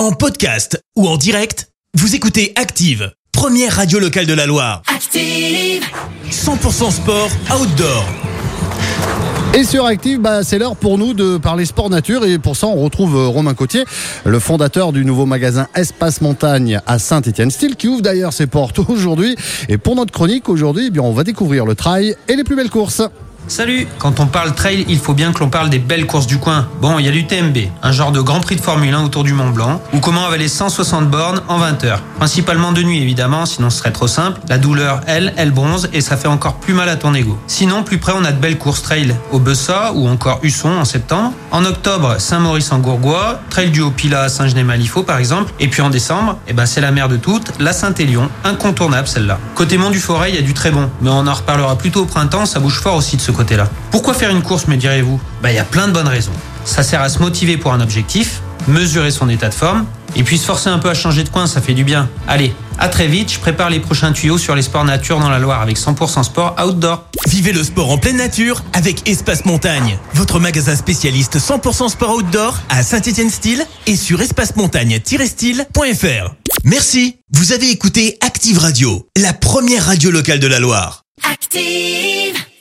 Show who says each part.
Speaker 1: En podcast ou en direct, vous écoutez Active, première radio locale de la Loire.
Speaker 2: Active.
Speaker 1: 100% sport outdoor.
Speaker 3: Et sur Active, bah, c'est l'heure pour nous de parler sport nature et pour ça on retrouve euh, Romain Cotier, le fondateur du nouveau magasin Espace Montagne à Saint-Étienne-Style qui ouvre d'ailleurs ses portes aujourd'hui. Et pour notre chronique aujourd'hui, eh bien, on va découvrir le trail et les plus belles courses.
Speaker 4: Salut Quand on parle trail, il faut bien que l'on parle des belles courses du coin. Bon, il y a du TMB, un genre de grand prix de Formule 1 autour du Mont Blanc, ou comment avaler 160 bornes en 20 heures. Principalement de nuit évidemment, sinon ce serait trop simple. La douleur, elle, elle bronze et ça fait encore plus mal à ton ego. Sinon, plus près, on a de belles courses trail au Bessa ou encore Husson en septembre. En octobre, Saint-Maurice en Gourgois, Trail du Haut-Pila à Saint-Gené-Malifaux par exemple. Et puis en décembre, eh ben c'est la mère de toutes, la Saint-Élion, incontournable celle-là. Côté Mont du Forêt, il y a du très bon, mais on en reparlera plutôt au printemps, ça bouge fort aussi de ce côté-là. Pourquoi faire une course, me direz-vous? Bah, il y a plein de bonnes raisons. Ça sert à se motiver pour un objectif, mesurer son état de forme, et puis se forcer un peu à changer de coin, ça fait du bien. Allez, à très vite, je prépare les prochains tuyaux sur les sports nature dans la Loire avec 100% sport outdoor.
Speaker 1: Vivez le sport en pleine nature avec Espace Montagne, votre magasin spécialiste 100% sport outdoor à Saint-Étienne-Style et sur espacemontagne-style.fr. Merci, vous avez écouté Active Radio, la première radio locale de la Loire.
Speaker 2: Active.